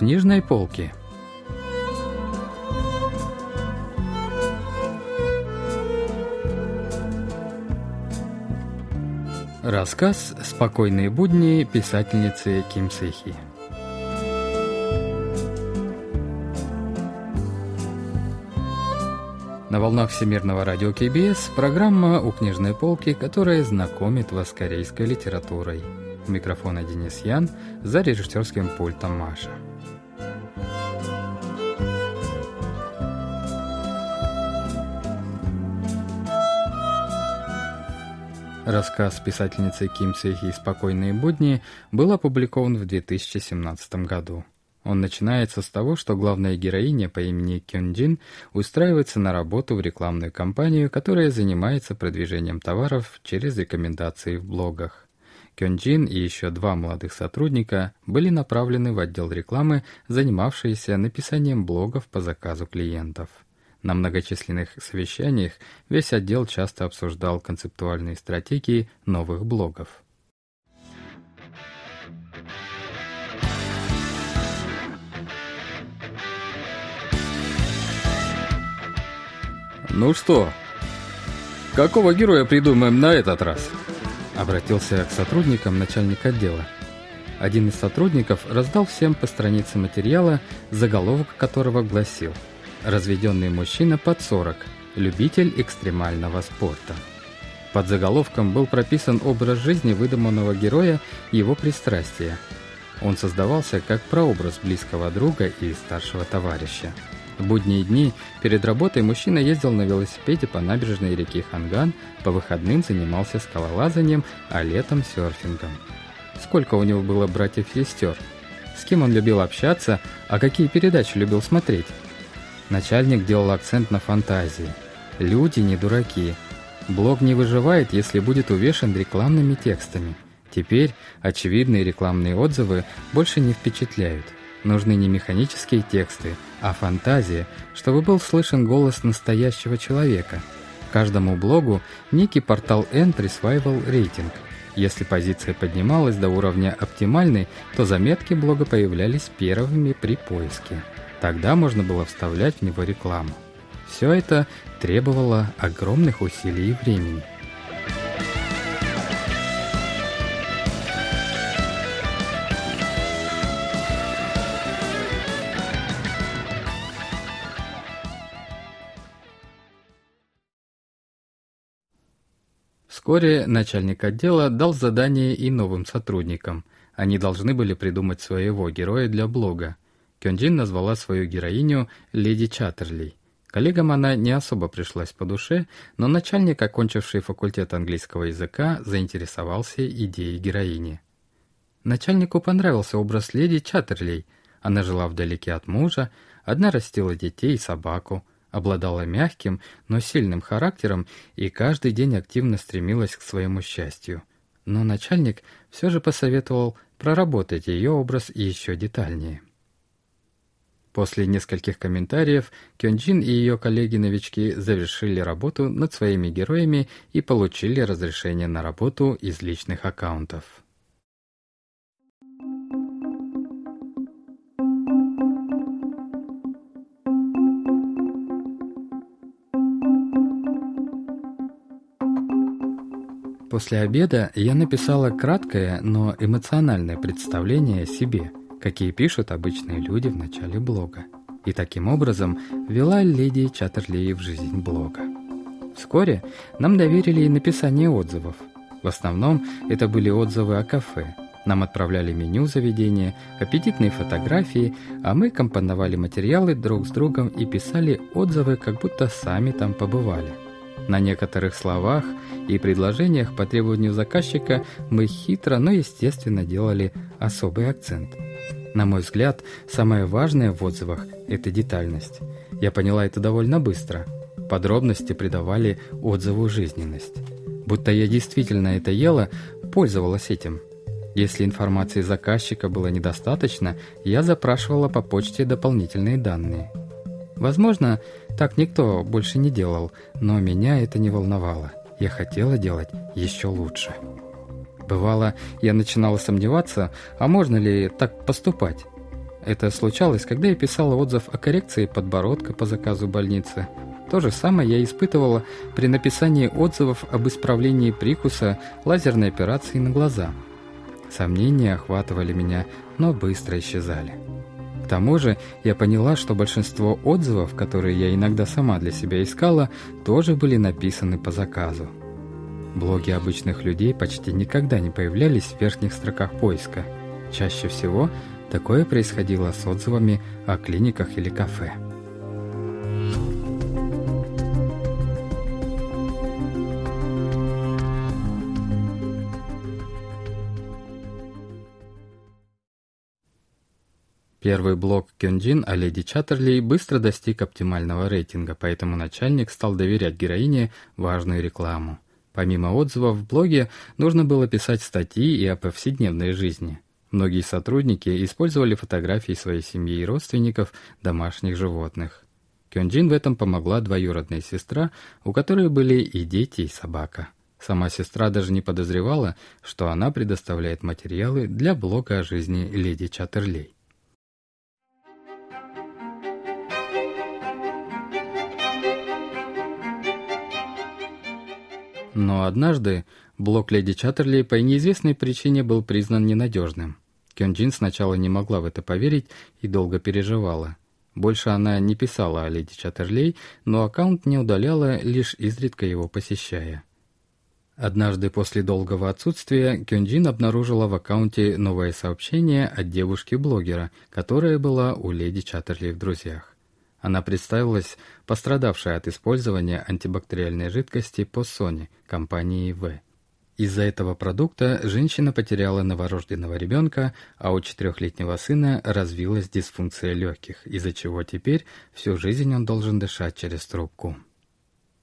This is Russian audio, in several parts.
книжной полки. Рассказ «Спокойные будни» писательницы Ким Сэхи. На волнах Всемирного радио КБС программа «У книжной полки», которая знакомит вас с корейской литературой. У микрофона Денис Ян, за режиссерским пультом Маша. Рассказ писательницы Ким Сехи «Спокойные будни» был опубликован в 2017 году. Он начинается с того, что главная героиня по имени Кён Джин устраивается на работу в рекламную компанию, которая занимается продвижением товаров через рекомендации в блогах. Кён Джин и еще два молодых сотрудника были направлены в отдел рекламы, занимавшийся написанием блогов по заказу клиентов. На многочисленных совещаниях весь отдел часто обсуждал концептуальные стратегии новых блогов. «Ну что, какого героя придумаем на этот раз?» Обратился к сотрудникам начальник отдела. Один из сотрудников раздал всем по странице материала, заголовок которого гласил «Разведенный мужчина под 40, любитель экстремального спорта». Под заголовком был прописан образ жизни выдуманного героя и его пристрастия. Он создавался как прообраз близкого друга и старшего товарища. В будние дни перед работой мужчина ездил на велосипеде по набережной реки Ханган, по выходным занимался скалолазанием, а летом серфингом. Сколько у него было братьев и сестер? С кем он любил общаться, а какие передачи любил смотреть? Начальник делал акцент на фантазии. Люди не дураки. Блог не выживает, если будет увешан рекламными текстами. Теперь очевидные рекламные отзывы больше не впечатляют. Нужны не механические тексты, а фантазия, чтобы был слышен голос настоящего человека. Каждому блогу некий портал N присваивал рейтинг. Если позиция поднималась до уровня оптимальной, то заметки блога появлялись первыми при поиске. Тогда можно было вставлять в него рекламу. Все это требовало огромных усилий и времени. Вскоре начальник отдела дал задание и новым сотрудникам. Они должны были придумать своего героя для блога. Кёнджин назвала свою героиню Леди Чаттерли. Коллегам она не особо пришлась по душе, но начальник, окончивший факультет английского языка, заинтересовался идеей героини. Начальнику понравился образ леди Чаттерлей. Она жила вдалеке от мужа, одна растила детей и собаку – обладала мягким, но сильным характером и каждый день активно стремилась к своему счастью. Но начальник все же посоветовал проработать ее образ еще детальнее. После нескольких комментариев Кёнджин и ее коллеги-новички завершили работу над своими героями и получили разрешение на работу из личных аккаунтов. После обеда я написала краткое, но эмоциональное представление о себе, какие пишут обычные люди в начале блога. И таким образом вела леди Чаттерли в жизнь блога. Вскоре нам доверили и написание отзывов. В основном это были отзывы о кафе. Нам отправляли меню заведения, аппетитные фотографии, а мы компоновали материалы друг с другом и писали отзывы, как будто сами там побывали. На некоторых словах и предложениях по требованию заказчика мы хитро, но естественно делали особый акцент. На мой взгляд, самое важное в отзывах – это детальность. Я поняла это довольно быстро. Подробности придавали отзыву жизненность. Будто я действительно это ела, пользовалась этим. Если информации заказчика было недостаточно, я запрашивала по почте дополнительные данные. Возможно, так никто больше не делал, но меня это не волновало. Я хотела делать еще лучше. Бывало, я начинала сомневаться, а можно ли так поступать. Это случалось, когда я писала отзыв о коррекции подбородка по заказу больницы. То же самое я испытывала при написании отзывов об исправлении прикуса лазерной операции на глаза. Сомнения охватывали меня, но быстро исчезали. Тому же я поняла, что большинство отзывов, которые я иногда сама для себя искала, тоже были написаны по заказу. Блоги обычных людей почти никогда не появлялись в верхних строках поиска. Чаще всего такое происходило с отзывами о клиниках или кафе. Первый блог Кёнджин о леди Чаттерли быстро достиг оптимального рейтинга, поэтому начальник стал доверять героине важную рекламу. Помимо отзывов в блоге, нужно было писать статьи и о повседневной жизни. Многие сотрудники использовали фотографии своей семьи и родственников, домашних животных. Кёнджин в этом помогла двоюродная сестра, у которой были и дети, и собака. Сама сестра даже не подозревала, что она предоставляет материалы для блога о жизни леди Чаттерлей. Но однажды блок леди Чаттерли по неизвестной причине был признан ненадежным. Кёнджин сначала не могла в это поверить и долго переживала. Больше она не писала о леди Чаттерлей, но аккаунт не удаляла, лишь изредка его посещая. Однажды после долгого отсутствия Кёнджин обнаружила в аккаунте новое сообщение от девушки-блогера, которая была у леди Чаттерли в друзьях. Она представилась пострадавшей от использования антибактериальной жидкости по Sony компании В. Из-за этого продукта женщина потеряла новорожденного ребенка, а у четырехлетнего сына развилась дисфункция легких, из-за чего теперь всю жизнь он должен дышать через трубку.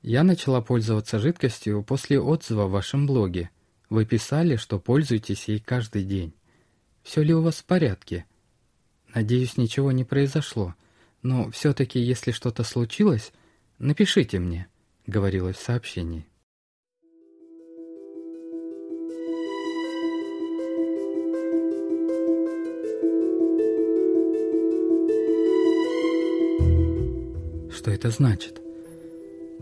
Я начала пользоваться жидкостью после отзыва в вашем блоге. Вы писали, что пользуетесь ей каждый день. Все ли у вас в порядке? Надеюсь, ничего не произошло. Но все-таки, если что-то случилось, напишите мне, говорилось в сообщении. Что это значит?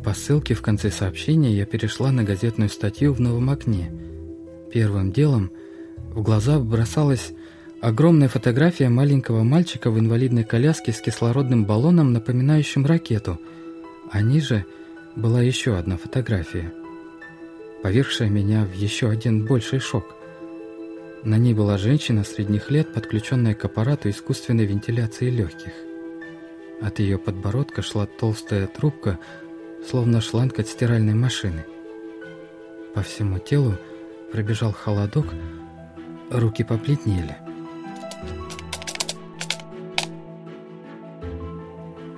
По ссылке в конце сообщения я перешла на газетную статью в новом окне. Первым делом в глаза бросалась Огромная фотография маленького мальчика в инвалидной коляске с кислородным баллоном, напоминающим ракету. А ниже была еще одна фотография, поверхшая меня в еще один больший шок. На ней была женщина средних лет, подключенная к аппарату искусственной вентиляции легких. От ее подбородка шла толстая трубка, словно шланг от стиральной машины. По всему телу пробежал холодок, руки побледнели.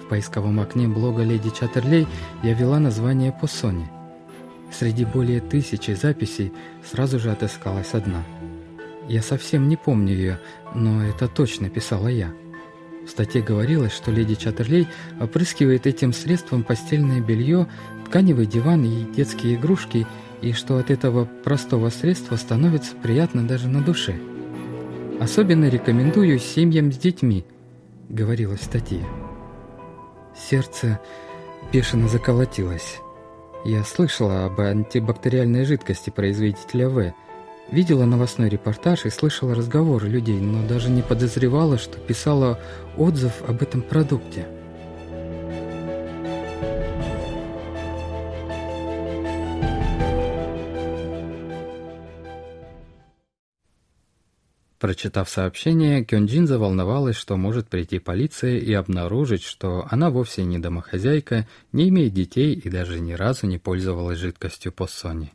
В поисковом окне блога «Леди Чаттерлей» я ввела название по Соне. Среди более тысячи записей сразу же отыскалась одна. Я совсем не помню ее, но это точно писала я. В статье говорилось, что леди Чаттерлей опрыскивает этим средством постельное белье, тканевый диван и детские игрушки, и что от этого простого средства становится приятно даже на душе. Особенно рекомендую семьям с детьми, говорилось в статье. Сердце бешено заколотилось. Я слышала об антибактериальной жидкости производителя В. Видела новостной репортаж и слышала разговоры людей, но даже не подозревала, что писала отзыв об этом продукте. Прочитав сообщение, Кёнджин заволновалась, что может прийти полиция и обнаружить, что она вовсе не домохозяйка, не имеет детей и даже ни разу не пользовалась жидкостью по Соне.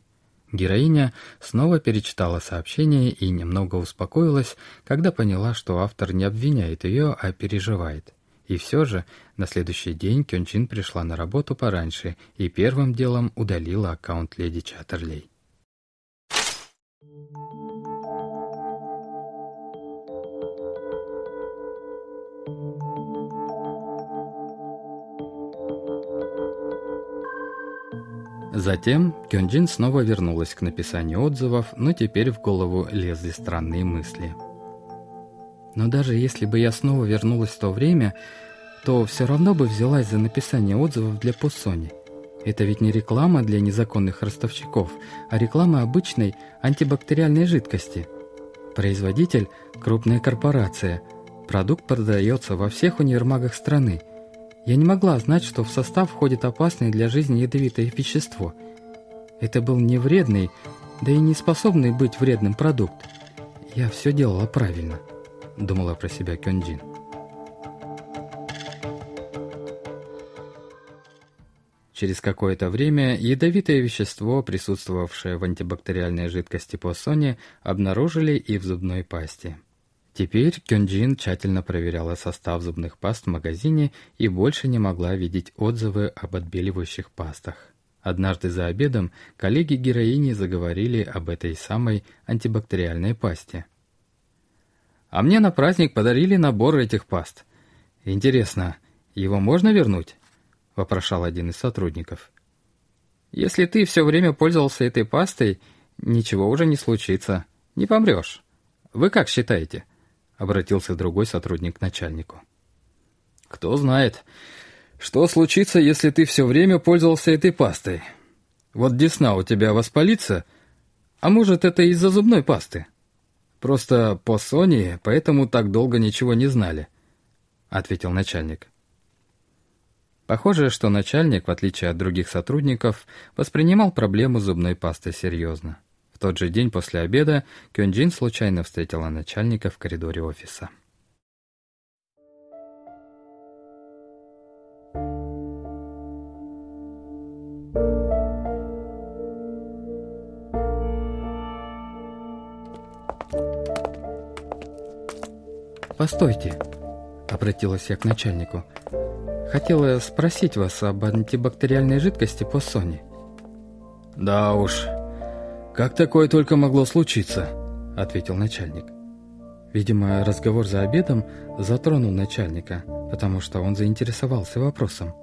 Героиня снова перечитала сообщение и немного успокоилась, когда поняла, что автор не обвиняет ее, а переживает. И все же на следующий день Кёнджин пришла на работу пораньше и первым делом удалила аккаунт леди Чаттерлей. Затем Кёнджин снова вернулась к написанию отзывов, но теперь в голову лезли странные мысли. Но даже если бы я снова вернулась в то время, то все равно бы взялась за написание отзывов для Пуссони. Это ведь не реклама для незаконных ростовщиков, а реклама обычной антибактериальной жидкости. Производитель – крупная корпорация. Продукт продается во всех универмагах страны. Я не могла знать, что в состав входит опасное для жизни ядовитое вещество. Это был не вредный, да и не способный быть вредным продукт. Я все делала правильно, думала про себя Кёнджин. Через какое-то время ядовитое вещество, присутствовавшее в антибактериальной жидкости Поссони, обнаружили и в зубной пасте. Теперь Кёнджин тщательно проверяла состав зубных паст в магазине и больше не могла видеть отзывы об отбеливающих пастах. Однажды за обедом коллеги героини заговорили об этой самой антибактериальной пасте. «А мне на праздник подарили набор этих паст. Интересно, его можно вернуть?» — вопрошал один из сотрудников. «Если ты все время пользовался этой пастой, ничего уже не случится. Не помрешь. Вы как считаете?» — обратился другой сотрудник к начальнику. «Кто знает, что случится, если ты все время пользовался этой пастой? Вот десна у тебя воспалится, а может, это из-за зубной пасты? Просто по Сони, поэтому так долго ничего не знали», — ответил начальник. Похоже, что начальник, в отличие от других сотрудников, воспринимал проблему зубной пасты серьезно. Тот же день после обеда Кёнджин случайно встретила начальника в коридоре офиса. «Постойте», — обратилась я к начальнику. Хотела спросить вас об антибактериальной жидкости по Соне. Да уж, как такое только могло случиться, ответил начальник. Видимо, разговор за обедом затронул начальника, потому что он заинтересовался вопросом.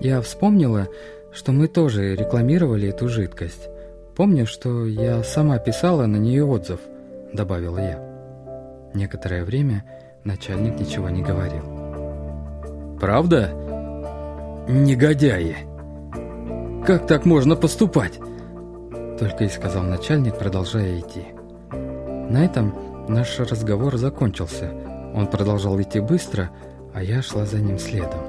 Я вспомнила, что мы тоже рекламировали эту жидкость. Помню, что я сама писала на нее отзыв, добавила я. Некоторое время начальник ничего не говорил. Правда? Негодяи! Как так можно поступать? Только и сказал начальник, продолжая идти. На этом наш разговор закончился. Он продолжал идти быстро, а я шла за ним следом.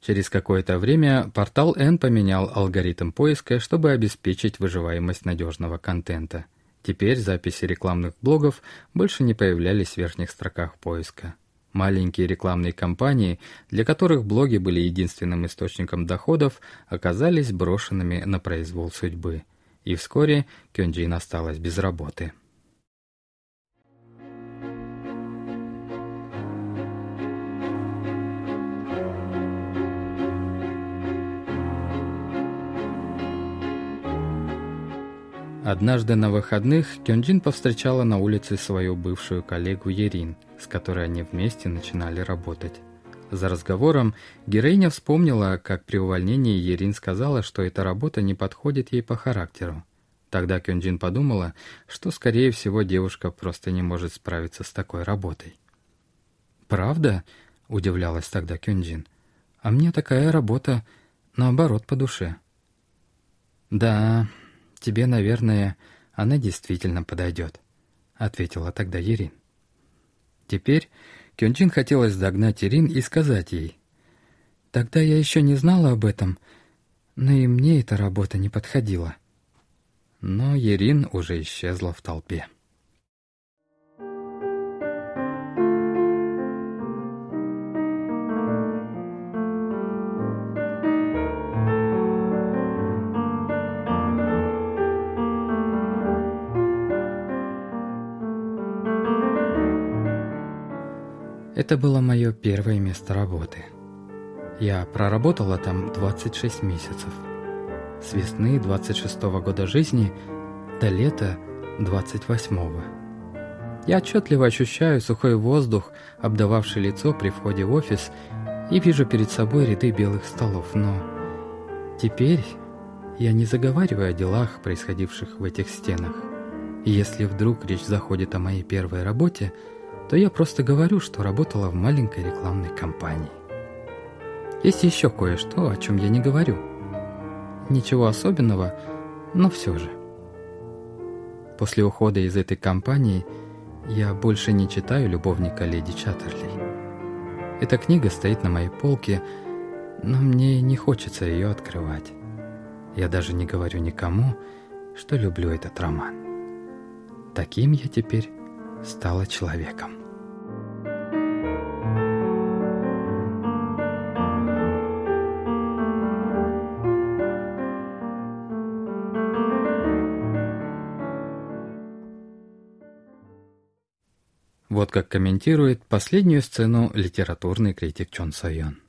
Через какое-то время портал N поменял алгоритм поиска, чтобы обеспечить выживаемость надежного контента. Теперь записи рекламных блогов больше не появлялись в верхних строках поиска. Маленькие рекламные кампании, для которых блоги были единственным источником доходов, оказались брошенными на произвол судьбы. И вскоре Кёнджин осталась без работы. Однажды на выходных Кёнджин повстречала на улице свою бывшую коллегу Ерин, с которой они вместе начинали работать. За разговором героиня вспомнила, как при увольнении Ерин сказала, что эта работа не подходит ей по характеру. Тогда Кёнджин подумала, что, скорее всего, девушка просто не может справиться с такой работой. «Правда?» – удивлялась тогда Кёнджин. «А мне такая работа, наоборот, по душе». «Да, тебе, наверное, она действительно подойдет», — ответила тогда Ирин. Теперь Кёнджин хотелось догнать Ирин и сказать ей. «Тогда я еще не знала об этом, но и мне эта работа не подходила». Но Ирин уже исчезла в толпе. Это было мое первое место работы. Я проработала там 26 месяцев. С весны 26 -го года жизни до лета 28-го. Я отчетливо ощущаю сухой воздух, обдававший лицо при входе в офис, и вижу перед собой ряды белых столов, но теперь я не заговариваю о делах, происходивших в этих стенах. И если вдруг речь заходит о моей первой работе, то я просто говорю, что работала в маленькой рекламной компании. Есть еще кое-что, о чем я не говорю. Ничего особенного, но все же. После ухода из этой компании я больше не читаю «Любовника леди Чаттерли». Эта книга стоит на моей полке, но мне не хочется ее открывать. Я даже не говорю никому, что люблю этот роман. Таким я теперь стала человеком. Вот как комментирует последнюю сцену литературный критик Чон Сойон.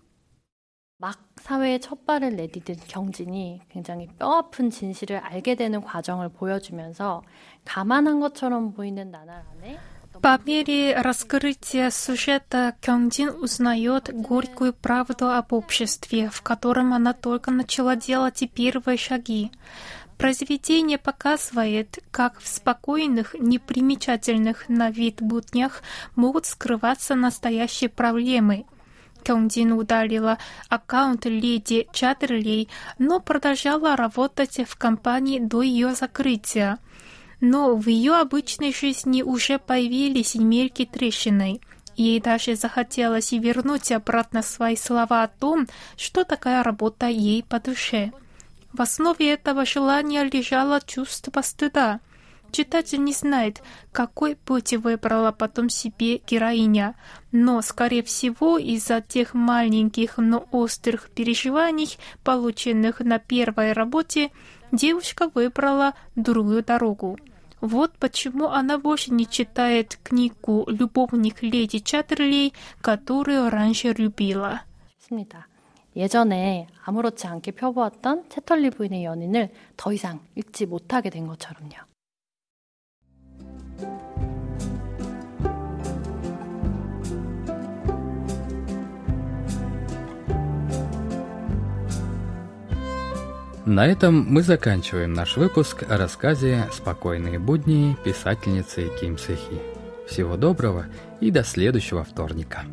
막 사회에 첫 발을 내디딘 경진이 굉장히 뼈아픈 진실을 알게 되는 과정을 보여주면서 가만한 것처럼 보이는 나날 안에 По мере раскрытия сюжета Кёнгдин узнает горькую правду об обществе, в котором она только начала делать и первые шаги. Произведение показывает, как в спокойных, непримечательных на вид буднях могут скрываться настоящие проблемы. Кёнгдин удалила аккаунт леди Чаттерлей, но продолжала работать в компании до ее закрытия. Но в ее обычной жизни уже появились мельки трещины. Ей даже захотелось вернуть обратно свои слова о том, что такая работа ей по душе. В основе этого желания лежало чувство стыда. Читатель не знает, какой путь выбрала потом себе героиня, но, скорее всего, из-за тех маленьких, но острых переживаний, полученных на первой работе, девушка выбрала другую дорогу. Вот почему она больше не читает книгу «Любовник леди Чаттерлей», которую раньше любила. 예전에 아무렇지 않게 펴보았던 채털리 부인의 연인을 더 이상 읽지 못하게 된 것처럼요. На этом мы заканчиваем наш выпуск о рассказе «Спокойные будни» писательницы Ким Сэхи. Всего доброго и до следующего вторника.